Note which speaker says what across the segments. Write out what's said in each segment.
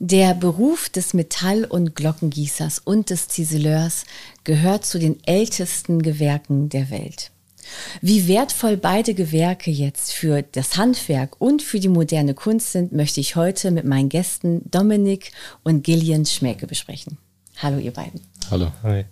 Speaker 1: Der Beruf des Metall- und Glockengießers und des Ziseleurs gehört zu den ältesten Gewerken der Welt. Wie wertvoll beide Gewerke jetzt für das Handwerk und für die moderne Kunst sind, möchte ich heute mit meinen Gästen Dominik und Gillian Schmäke besprechen. Hallo ihr beiden.
Speaker 2: Hallo. Hi.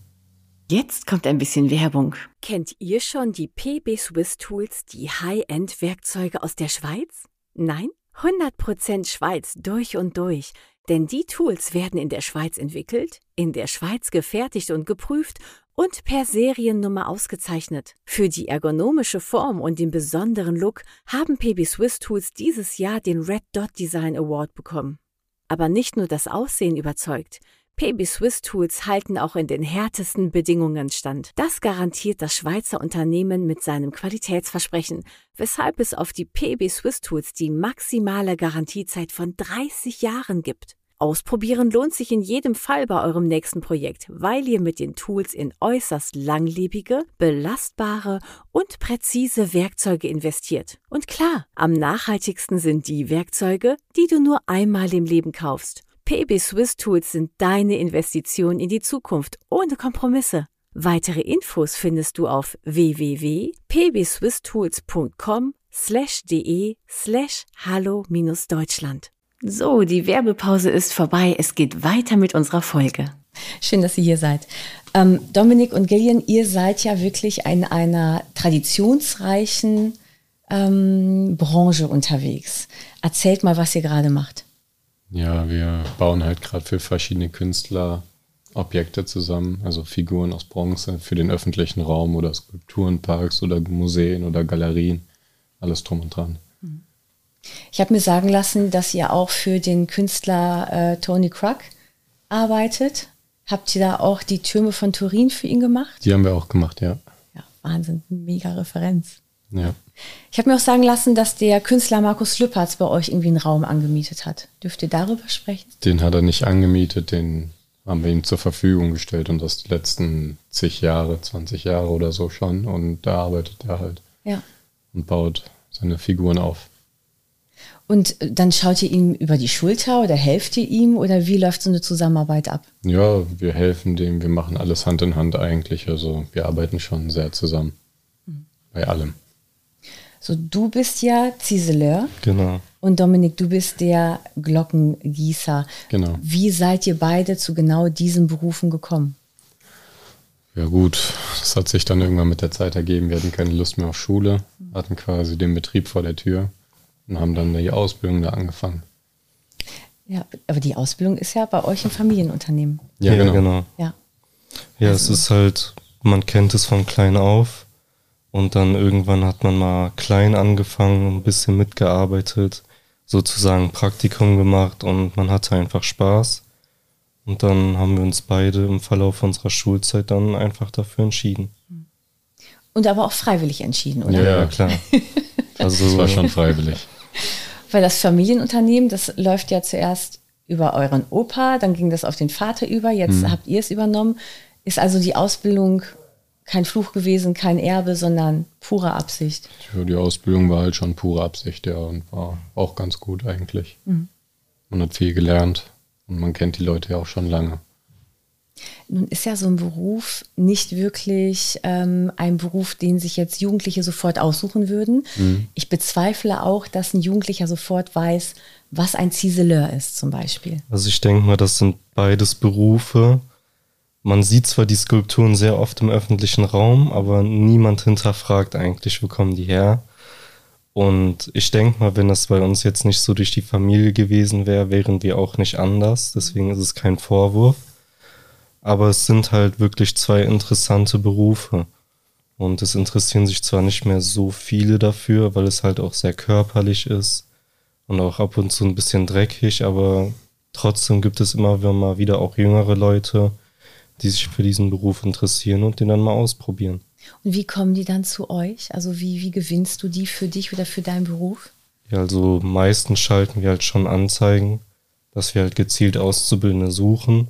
Speaker 1: Jetzt kommt ein bisschen Werbung. Kennt ihr schon die PB Swiss Tools, die High-End-Werkzeuge aus der Schweiz? Nein? 100% Schweiz durch und durch. Denn die Tools werden in der Schweiz entwickelt, in der Schweiz gefertigt und geprüft und per Seriennummer ausgezeichnet. Für die ergonomische Form und den besonderen Look haben PB Swiss Tools dieses Jahr den Red Dot Design Award bekommen. Aber nicht nur das Aussehen überzeugt. PB Swiss Tools halten auch in den härtesten Bedingungen stand. Das garantiert das Schweizer Unternehmen mit seinem Qualitätsversprechen, weshalb es auf die PB Swiss Tools die maximale Garantiezeit von 30 Jahren gibt. Ausprobieren lohnt sich in jedem Fall bei eurem nächsten Projekt, weil ihr mit den Tools in äußerst langlebige, belastbare und präzise Werkzeuge investiert. Und klar, am nachhaltigsten sind die Werkzeuge, die du nur einmal im Leben kaufst. PB Swiss Tools sind deine Investition in die Zukunft ohne Kompromisse. Weitere Infos findest du auf www.pbswisstools.com So, die Werbepause ist vorbei. Es geht weiter mit unserer Folge. Schön, dass ihr hier seid. Ähm, Dominik und Gillian, ihr seid ja wirklich in einer traditionsreichen ähm, Branche unterwegs. Erzählt mal, was ihr gerade macht.
Speaker 2: Ja, wir bauen halt gerade für verschiedene Künstler Objekte zusammen, also Figuren aus Bronze für den öffentlichen Raum oder Skulpturenparks oder Museen oder Galerien, alles drum und dran.
Speaker 1: Ich habe mir sagen lassen, dass ihr auch für den Künstler äh, Tony Krug arbeitet. Habt ihr da auch die Türme von Turin für ihn gemacht?
Speaker 2: Die haben wir auch gemacht, ja.
Speaker 1: Ja, Wahnsinn, mega Referenz.
Speaker 2: Ja.
Speaker 1: Ich habe mir auch sagen lassen, dass der Künstler Markus Lüppertz bei euch irgendwie einen Raum angemietet hat. Dürft ihr darüber sprechen?
Speaker 2: Den hat er nicht angemietet, den haben wir ihm zur Verfügung gestellt und das die letzten zig Jahre, 20 Jahre oder so schon. Und da arbeitet er halt.
Speaker 1: Ja.
Speaker 2: Und baut seine Figuren auf.
Speaker 1: Und dann schaut ihr ihm über die Schulter oder helft ihr ihm oder wie läuft so eine Zusammenarbeit ab?
Speaker 2: Ja, wir helfen dem, wir machen alles Hand in Hand eigentlich. Also wir arbeiten schon sehr zusammen. Mhm. Bei allem.
Speaker 1: So, du bist ja Ziseleur.
Speaker 2: Genau.
Speaker 1: Und Dominik, du bist der Glockengießer.
Speaker 2: Genau.
Speaker 1: Wie seid ihr beide zu genau diesen Berufen gekommen?
Speaker 2: Ja gut, das hat sich dann irgendwann mit der Zeit ergeben. Wir hatten keine Lust mehr auf Schule, hatten quasi den Betrieb vor der Tür und haben dann die Ausbildung da angefangen.
Speaker 1: Ja, aber die Ausbildung ist ja bei euch ein Familienunternehmen.
Speaker 3: Ja, ja genau. genau.
Speaker 1: Ja,
Speaker 3: ja also. es ist halt, man kennt es von klein auf und dann irgendwann hat man mal klein angefangen, ein bisschen mitgearbeitet, sozusagen Praktikum gemacht und man hatte einfach Spaß. Und dann haben wir uns beide im Verlauf unserer Schulzeit dann einfach dafür entschieden.
Speaker 1: Und aber auch freiwillig entschieden, oder?
Speaker 2: Ja, klar. Also das war schon freiwillig.
Speaker 1: Weil das Familienunternehmen, das läuft ja zuerst über euren Opa, dann ging das auf den Vater über, jetzt hm. habt ihr es übernommen. Ist also die Ausbildung kein Fluch gewesen, kein Erbe, sondern pure Absicht?
Speaker 2: Ja, die Ausbildung war halt schon pure Absicht, ja, und war auch ganz gut eigentlich. Mhm. Man hat viel gelernt und man kennt die Leute ja auch schon lange.
Speaker 1: Nun ist ja so ein Beruf nicht wirklich ähm, ein Beruf, den sich jetzt Jugendliche sofort aussuchen würden. Mhm. Ich bezweifle auch, dass ein Jugendlicher sofort weiß, was ein Ziseleur ist zum Beispiel.
Speaker 3: Also ich denke mal, das sind beides Berufe. Man sieht zwar die Skulpturen sehr oft im öffentlichen Raum, aber niemand hinterfragt eigentlich, wo kommen die her. Und ich denke mal, wenn das bei uns jetzt nicht so durch die Familie gewesen wäre, wären wir auch nicht anders. Deswegen ist es kein Vorwurf. Aber es sind halt wirklich zwei interessante Berufe. Und es interessieren sich zwar nicht mehr so viele dafür, weil es halt auch sehr körperlich ist und auch ab und zu ein bisschen dreckig, aber trotzdem gibt es immer mal wieder auch jüngere Leute, die sich für diesen Beruf interessieren und den dann mal ausprobieren.
Speaker 1: Und wie kommen die dann zu euch? Also wie, wie gewinnst du die für dich oder für deinen Beruf?
Speaker 3: Ja, also meistens schalten wir halt schon Anzeigen, dass wir halt gezielt Auszubildende suchen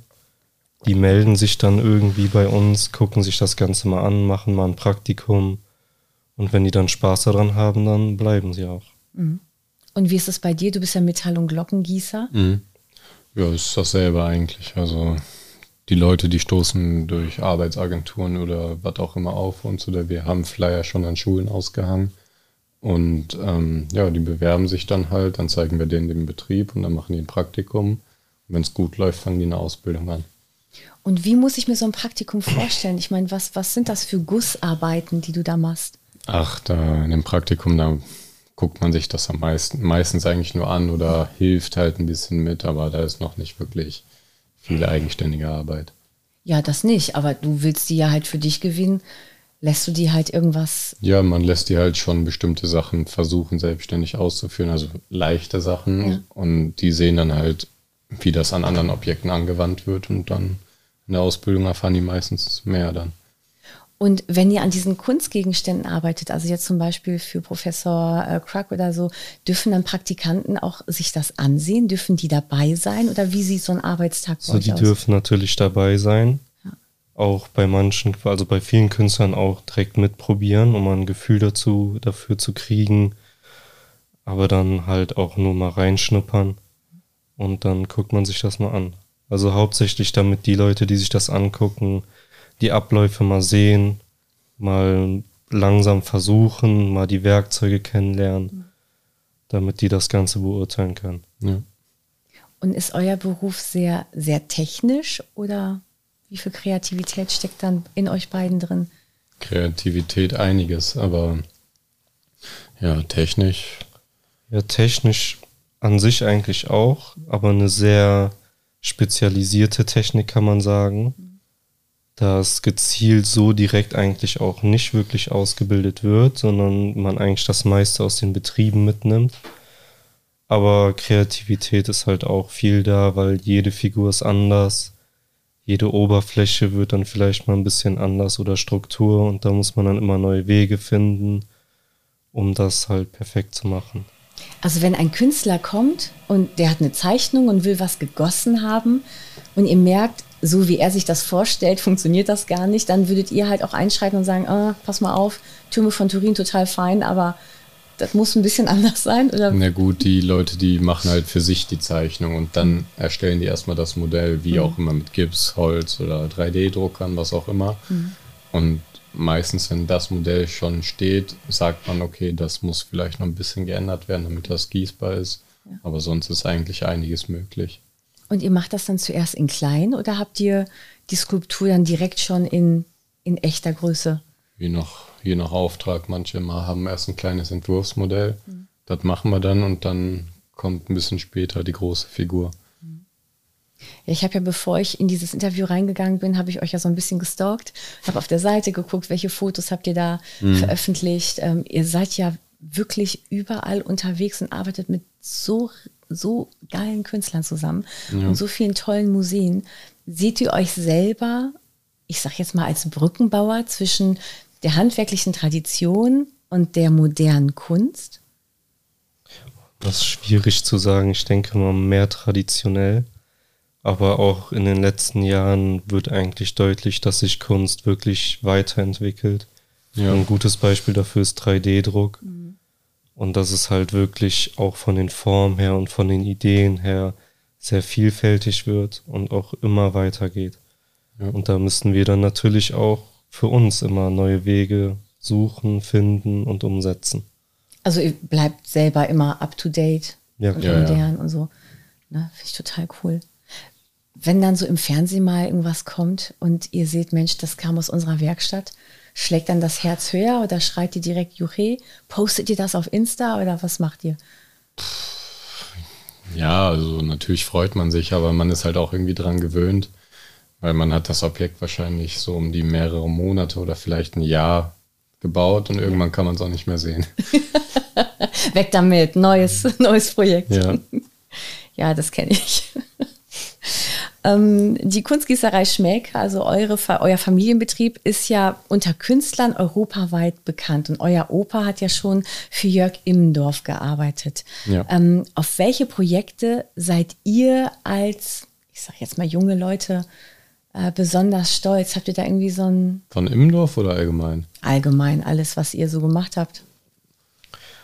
Speaker 3: die melden sich dann irgendwie bei uns, gucken sich das Ganze mal an, machen mal ein Praktikum. Und wenn die dann Spaß daran haben, dann bleiben sie auch.
Speaker 1: Mhm. Und wie ist es bei dir? Du bist ja Metall- und Glockengießer.
Speaker 2: Mhm. Ja, ist dasselbe eigentlich. Also die Leute, die stoßen durch Arbeitsagenturen oder was auch immer auf uns oder wir haben Flyer schon an Schulen ausgehangen. Und ähm, ja, die bewerben sich dann halt, dann zeigen wir denen den Betrieb und dann machen die ein Praktikum. Wenn es gut läuft, fangen die eine Ausbildung an.
Speaker 1: Und wie muss ich mir so ein Praktikum vorstellen? Ich meine, was, was sind das für Gussarbeiten, die du da machst?
Speaker 2: Ach, da in dem Praktikum, da guckt man sich das am meisten, meistens eigentlich nur an oder hilft halt ein bisschen mit, aber da ist noch nicht wirklich viel eigenständige Arbeit.
Speaker 1: Ja, das nicht, aber du willst die ja halt für dich gewinnen. Lässt du die halt irgendwas?
Speaker 2: Ja, man lässt die halt schon bestimmte Sachen versuchen, selbstständig auszuführen, also leichte Sachen. Ja. Und die sehen dann halt, wie das an anderen Objekten angewandt wird und dann in der Ausbildung erfahren die meistens mehr dann.
Speaker 1: Und wenn ihr an diesen Kunstgegenständen arbeitet, also jetzt zum Beispiel für Professor äh, Krug oder so, dürfen dann Praktikanten auch sich das ansehen? Dürfen die dabei sein? Oder wie sieht so ein Arbeitstag
Speaker 3: bei also die aus? dürfen natürlich dabei sein. Ja. Auch bei manchen, also bei vielen Künstlern auch direkt mitprobieren, um ein Gefühl dazu, dafür zu kriegen. Aber dann halt auch nur mal reinschnuppern. Und dann guckt man sich das mal an. Also hauptsächlich damit die Leute, die sich das angucken, die Abläufe mal sehen, mal langsam versuchen, mal die Werkzeuge kennenlernen, damit die das Ganze beurteilen können. Ja.
Speaker 1: Und ist euer Beruf sehr, sehr technisch oder wie viel Kreativität steckt dann in euch beiden drin?
Speaker 2: Kreativität einiges, aber ja, technisch.
Speaker 3: Ja, technisch an sich eigentlich auch, aber eine sehr spezialisierte Technik kann man sagen. Dass gezielt so direkt eigentlich auch nicht wirklich ausgebildet wird, sondern man eigentlich das meiste aus den Betrieben mitnimmt. Aber Kreativität ist halt auch viel da, weil jede Figur ist anders. Jede Oberfläche wird dann vielleicht mal ein bisschen anders oder Struktur und da muss man dann immer neue Wege finden, um das halt perfekt zu machen.
Speaker 1: Also wenn ein Künstler kommt und der hat eine Zeichnung und will was gegossen haben und ihr merkt, so wie er sich das vorstellt, funktioniert das gar nicht, dann würdet ihr halt auch einschreiten und sagen, ah, pass mal auf, Türme von Turin total fein, aber das muss ein bisschen anders sein, oder?
Speaker 2: Na gut, die Leute, die machen halt für sich die Zeichnung und dann erstellen die erstmal das Modell, wie mhm. auch immer mit Gips, Holz oder 3D-Druckern, was auch immer. Mhm. Und meistens, wenn das Modell schon steht, sagt man, okay, das muss vielleicht noch ein bisschen geändert werden, damit das gießbar ist. Ja. Aber sonst ist eigentlich einiges möglich.
Speaker 1: Und ihr macht das dann zuerst in klein oder habt ihr die Skulptur dann direkt schon in, in echter Größe?
Speaker 2: Je nach, je nach Auftrag. Manche mal haben erst ein kleines Entwurfsmodell. Mhm. Das machen wir dann und dann kommt ein bisschen später die große Figur.
Speaker 1: Ich habe ja, bevor ich in dieses Interview reingegangen bin, habe ich euch ja so ein bisschen gestalkt, habe auf der Seite geguckt, welche Fotos habt ihr da mhm. veröffentlicht. Ähm, ihr seid ja wirklich überall unterwegs und arbeitet mit so so geilen Künstlern zusammen ja. und so vielen tollen Museen. Seht ihr euch selber, ich sage jetzt mal als Brückenbauer zwischen der handwerklichen Tradition und der modernen Kunst?
Speaker 3: Das ist schwierig zu sagen. Ich denke mal mehr traditionell. Aber auch in den letzten Jahren wird eigentlich deutlich, dass sich Kunst wirklich weiterentwickelt. Ja. Ein gutes Beispiel dafür ist 3D-Druck. Mhm und dass es halt wirklich auch von den Formen her und von den Ideen her sehr vielfältig wird und auch immer weitergeht. Ja. Und da müssen wir dann natürlich auch für uns immer neue Wege suchen, finden und umsetzen.
Speaker 1: Also ihr bleibt selber immer up to date ja. und ja, modern und so. Ne, Finde ich total cool. Wenn dann so im Fernsehen mal irgendwas kommt und ihr seht, Mensch, das kam aus unserer Werkstatt, Schlägt dann das Herz höher oder schreit ihr direkt Juche? Postet ihr das auf Insta oder was macht ihr?
Speaker 2: Ja, also natürlich freut man sich, aber man ist halt auch irgendwie dran gewöhnt, weil man hat das Objekt wahrscheinlich so um die mehrere Monate oder vielleicht ein Jahr gebaut und irgendwann kann man es auch nicht mehr sehen.
Speaker 1: Weg damit, neues, neues Projekt. Ja, ja das kenne ich. Ähm, die Kunstgießerei Schmeck, also eure, euer Familienbetrieb, ist ja unter Künstlern europaweit bekannt. Und euer Opa hat ja schon für Jörg Immendorf gearbeitet. Ja. Ähm, auf welche Projekte seid ihr als, ich sag jetzt mal junge Leute, äh, besonders stolz? Habt ihr da irgendwie so ein...
Speaker 2: Von Immendorf oder allgemein?
Speaker 1: Allgemein, alles, was ihr so gemacht habt.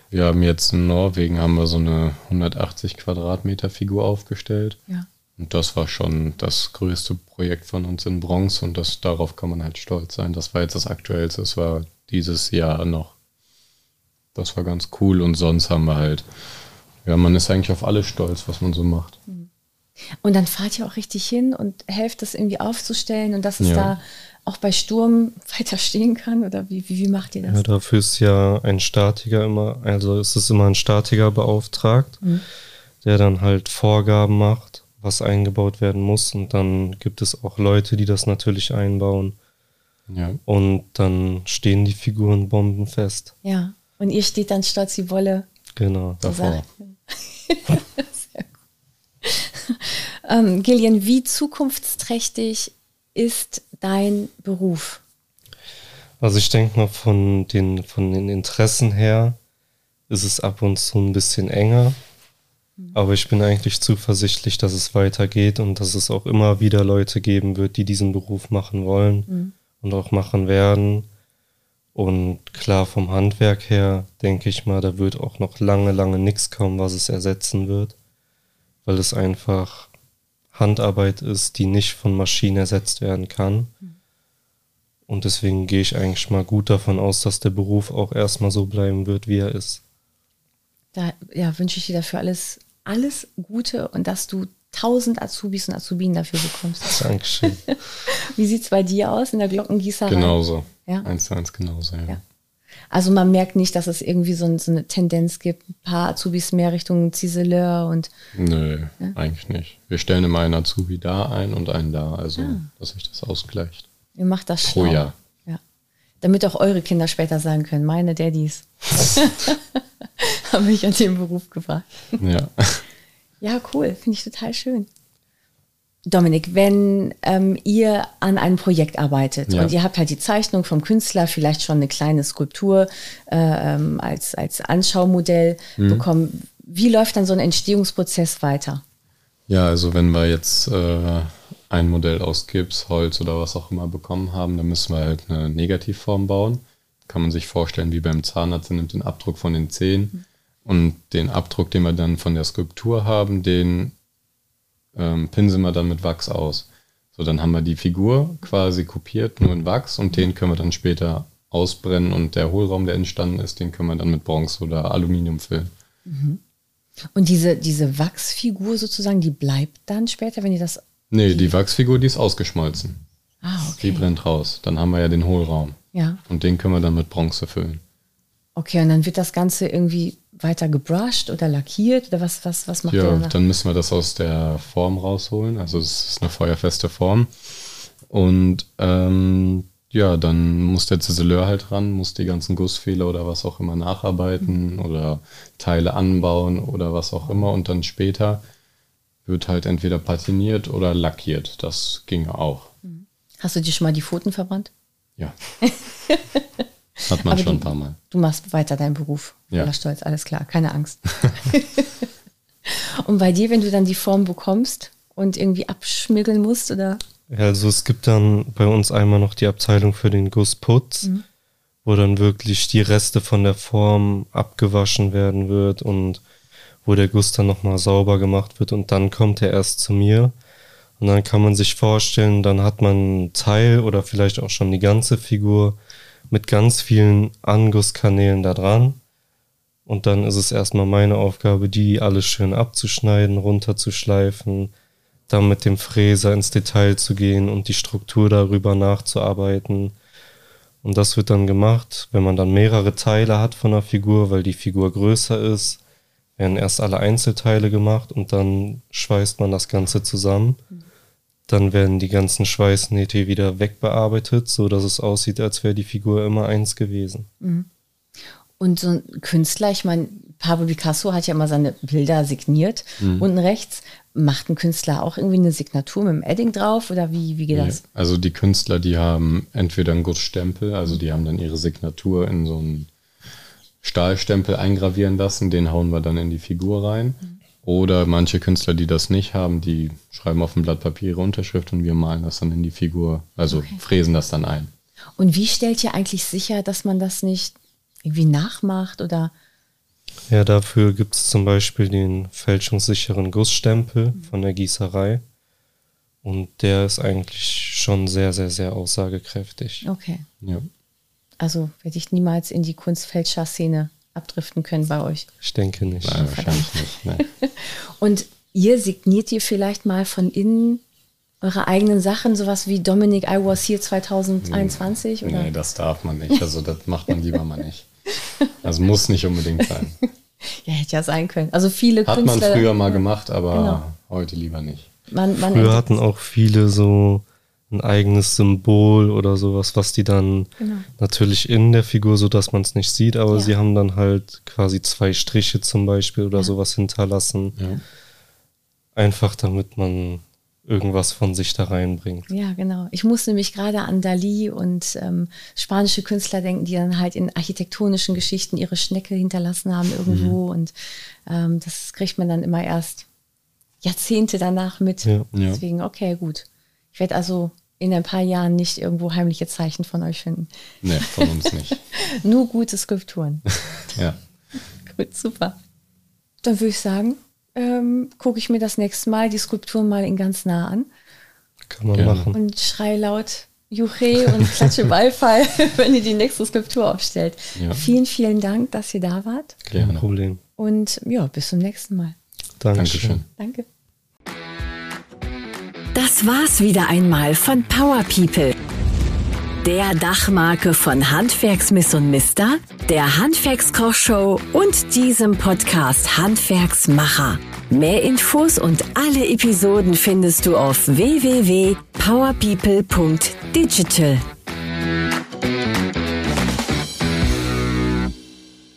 Speaker 2: Wir haben jetzt in Norwegen haben wir so eine 180 Quadratmeter Figur aufgestellt. Ja Und das war schon das größte Projekt von uns in Bronze und das, darauf kann man halt stolz sein. Das war jetzt das Aktuellste, das war dieses Jahr noch. Das war ganz cool und sonst haben wir halt, ja, man ist eigentlich auf alles stolz, was man so macht.
Speaker 1: Und dann fahrt ihr auch richtig hin und helft das irgendwie aufzustellen und dass es ja. da auch bei Sturm weiter stehen kann? Oder wie, wie, wie macht ihr das?
Speaker 3: Ja, dafür ist ja ein Statiker immer, also ist es immer ein Statiker beauftragt, mhm. der dann halt Vorgaben macht was eingebaut werden muss. Und dann gibt es auch Leute, die das natürlich einbauen. Ja. Und dann stehen die Figuren bombenfest.
Speaker 1: Ja. Und ihr steht dann stolz wie Wolle.
Speaker 3: Genau.
Speaker 2: Davor.
Speaker 1: Sehr gut. ähm, Gillian, wie zukunftsträchtig ist dein Beruf?
Speaker 3: Also ich denke mal von den, von den Interessen her ist es ab und zu ein bisschen enger. Aber ich bin eigentlich zuversichtlich, dass es weitergeht und dass es auch immer wieder Leute geben wird, die diesen Beruf machen wollen mhm. und auch machen werden. Und klar, vom Handwerk her denke ich mal, da wird auch noch lange, lange nichts kommen, was es ersetzen wird, weil es einfach Handarbeit ist, die nicht von Maschinen ersetzt werden kann. Mhm. Und deswegen gehe ich eigentlich mal gut davon aus, dass der Beruf auch erstmal so bleiben wird, wie er ist.
Speaker 1: Da ja, wünsche ich dir dafür alles alles Gute und dass du tausend Azubis und Azubinen dafür bekommst.
Speaker 3: Dankeschön.
Speaker 1: Wie sieht es bei dir aus in der Glockengießerei?
Speaker 2: Genauso. Ja. Eins zu eins genauso, ja. ja.
Speaker 1: Also man merkt nicht, dass es irgendwie so, so, eine Tendenz gibt, ein paar Azubis mehr Richtung Ziseleur und.
Speaker 2: Nö, ja? eigentlich nicht. Wir stellen immer einen Azubi da ein und einen da, also ah. dass sich das ausgleicht.
Speaker 1: Ihr macht das
Speaker 2: Pro Jahr.
Speaker 1: Damit auch eure Kinder später sagen können, meine Daddys. haben mich an den Beruf gebracht.
Speaker 2: Ja.
Speaker 1: Ja, cool. Finde ich total schön. Dominik, wenn ähm, ihr an einem Projekt arbeitet ja. und ihr habt halt die Zeichnung vom Künstler, vielleicht schon eine kleine Skulptur äh, ähm, als, als Anschaumodell mhm. bekommen, wie läuft dann so ein Entstehungsprozess weiter?
Speaker 2: Ja, also wenn wir jetzt äh, ein Modell aus Gips, Holz oder was auch immer bekommen haben, dann müssen wir halt eine Negativform bauen. Kann man sich vorstellen, wie beim Zahnarzt, er nimmt den Abdruck von den Zehen. Mhm und den Abdruck, den wir dann von der Skulptur haben, den ähm, pinseln wir dann mit Wachs aus. So, dann haben wir die Figur quasi kopiert, nur in Wachs und den können wir dann später ausbrennen und der Hohlraum, der entstanden ist, den können wir dann mit Bronze oder Aluminium füllen.
Speaker 1: Mhm. Und diese, diese Wachsfigur sozusagen, die bleibt dann später, wenn ihr das.
Speaker 2: Nee, die Wachsfigur, die ist ausgeschmolzen.
Speaker 1: Ah, okay.
Speaker 2: Die brennt raus. Dann haben wir ja den Hohlraum.
Speaker 1: Ja.
Speaker 2: Und den können wir dann mit Bronze füllen.
Speaker 1: Okay, und dann wird das Ganze irgendwie weiter gebrushed oder lackiert oder was, was, was macht
Speaker 2: ja,
Speaker 1: ihr
Speaker 2: danach? dann müssen wir das aus der Form rausholen. Also es ist eine feuerfeste Form. Und ähm, ja, dann muss der Ziseleur halt ran, muss die ganzen Gussfehler oder was auch immer nacharbeiten mhm. oder Teile anbauen oder was auch immer. Und dann später wird halt entweder patiniert oder lackiert. Das ginge auch.
Speaker 1: Mhm. Hast du dir schon mal die Pfoten verbrannt?
Speaker 2: Ja. Hat man Aber schon du, ein paar Mal.
Speaker 1: Du machst weiter deinen Beruf.
Speaker 2: Ja.
Speaker 1: Voller Stolz, alles klar, keine Angst. und bei dir, wenn du dann die Form bekommst und irgendwie abschmiggeln musst, oder?
Speaker 3: Ja, also es gibt dann bei uns einmal noch die Abteilung für den Gussputz, mhm. wo dann wirklich die Reste von der Form abgewaschen werden wird und wo der Guss dann nochmal sauber gemacht wird und dann kommt er erst zu mir. Und dann kann man sich vorstellen, dann hat man ein Teil oder vielleicht auch schon die ganze Figur mit ganz vielen Angusskanälen da dran. Und dann ist es erstmal meine Aufgabe, die alles schön abzuschneiden, runterzuschleifen, dann mit dem Fräser ins Detail zu gehen und die Struktur darüber nachzuarbeiten. Und das wird dann gemacht, wenn man dann mehrere Teile hat von der Figur, weil die Figur größer ist, werden erst alle Einzelteile gemacht und dann schweißt man das Ganze zusammen. Dann werden die ganzen Schweißnähte wieder wegbearbeitet, so dass es aussieht, als wäre die Figur immer eins gewesen. Mhm.
Speaker 1: Und so ein Künstler, ich meine, Pablo Picasso hat ja immer seine Bilder signiert. Mhm. Unten rechts macht ein Künstler auch irgendwie eine Signatur mit dem Edding drauf oder wie, wie geht das?
Speaker 2: also die Künstler, die haben entweder einen Gussstempel, also die haben dann ihre Signatur in so einen Stahlstempel eingravieren lassen, den hauen wir dann in die Figur rein. Mhm. Oder manche Künstler, die das nicht haben, die schreiben auf ein Blatt Papier ihre Unterschrift und wir malen das dann in die Figur, also okay. fräsen das dann ein.
Speaker 1: Und wie stellt ihr eigentlich sicher, dass man das nicht irgendwie nachmacht oder?
Speaker 3: Ja, dafür gibt es zum Beispiel den fälschungssicheren Gussstempel mhm. von der Gießerei. Und der ist eigentlich schon sehr, sehr, sehr aussagekräftig.
Speaker 1: Okay.
Speaker 2: Ja.
Speaker 1: Also werde ich niemals in die Kunstfeldscher-Szene abdriften können bei euch.
Speaker 3: Ich denke nicht.
Speaker 2: Nein, wahrscheinlich nicht. Nee.
Speaker 1: Und ihr signiert ihr vielleicht mal von innen eure eigenen Sachen, sowas wie Dominic I Was Here 2021? Oder?
Speaker 2: Nee, das darf man nicht. Also das macht man lieber mal nicht. Also muss nicht unbedingt sein.
Speaker 1: Ja, hätte ja sein können. Also viele
Speaker 2: Hat
Speaker 1: Künstler.
Speaker 2: man früher mal gemacht, aber
Speaker 1: Genau.
Speaker 2: heute lieber nicht.
Speaker 1: Man, man
Speaker 3: Früher hatten auch viele so ein eigenes Symbol oder sowas, was die dann
Speaker 1: Genau.
Speaker 3: natürlich in der Figur, so dass man es nicht sieht, aber
Speaker 1: Ja.
Speaker 3: sie haben dann halt quasi zwei Striche zum Beispiel oder
Speaker 1: Ja.
Speaker 3: sowas hinterlassen.
Speaker 2: Ja.
Speaker 3: Einfach damit man irgendwas von sich da reinbringt.
Speaker 1: Ja, genau. Ich muss nämlich gerade an Dali und ähm, spanische Künstler denken, die dann halt in architektonischen Geschichten ihre Schnecke hinterlassen haben irgendwo. Und ähm, das kriegt man dann immer erst Jahrzehnte danach mit. Deswegen, okay, gut. Ich werde also in ein paar Jahren nicht irgendwo heimliche Zeichen von euch finden.
Speaker 2: Nee, von uns nicht.
Speaker 1: Nur gute Skulpturen.
Speaker 2: Ja.
Speaker 1: Gut, super. Dann würde ich sagen, ähm, gucke ich mir das nächste Mal die Skulpturen mal in ganz nah an.
Speaker 3: Kann man
Speaker 2: Gerne.
Speaker 3: machen.
Speaker 1: und schrei laut Juche und klatsche Beifall, wenn ihr die nächste Skulptur aufstellt.
Speaker 2: Ja.
Speaker 1: Vielen, vielen Dank, dass ihr da wart.
Speaker 3: Kein. Problem.
Speaker 1: Und ja, bis zum nächsten Mal.
Speaker 3: Dankeschön.
Speaker 2: Dankeschön.
Speaker 1: Danke. Das war's wieder einmal von Power People. Der Dachmarke von Handwerksmiss und Mister, der Handwerkskochshow und diesem Podcast Handwerksmacher. Mehr Infos und alle Episoden findest du auf www.powerpeople.digital.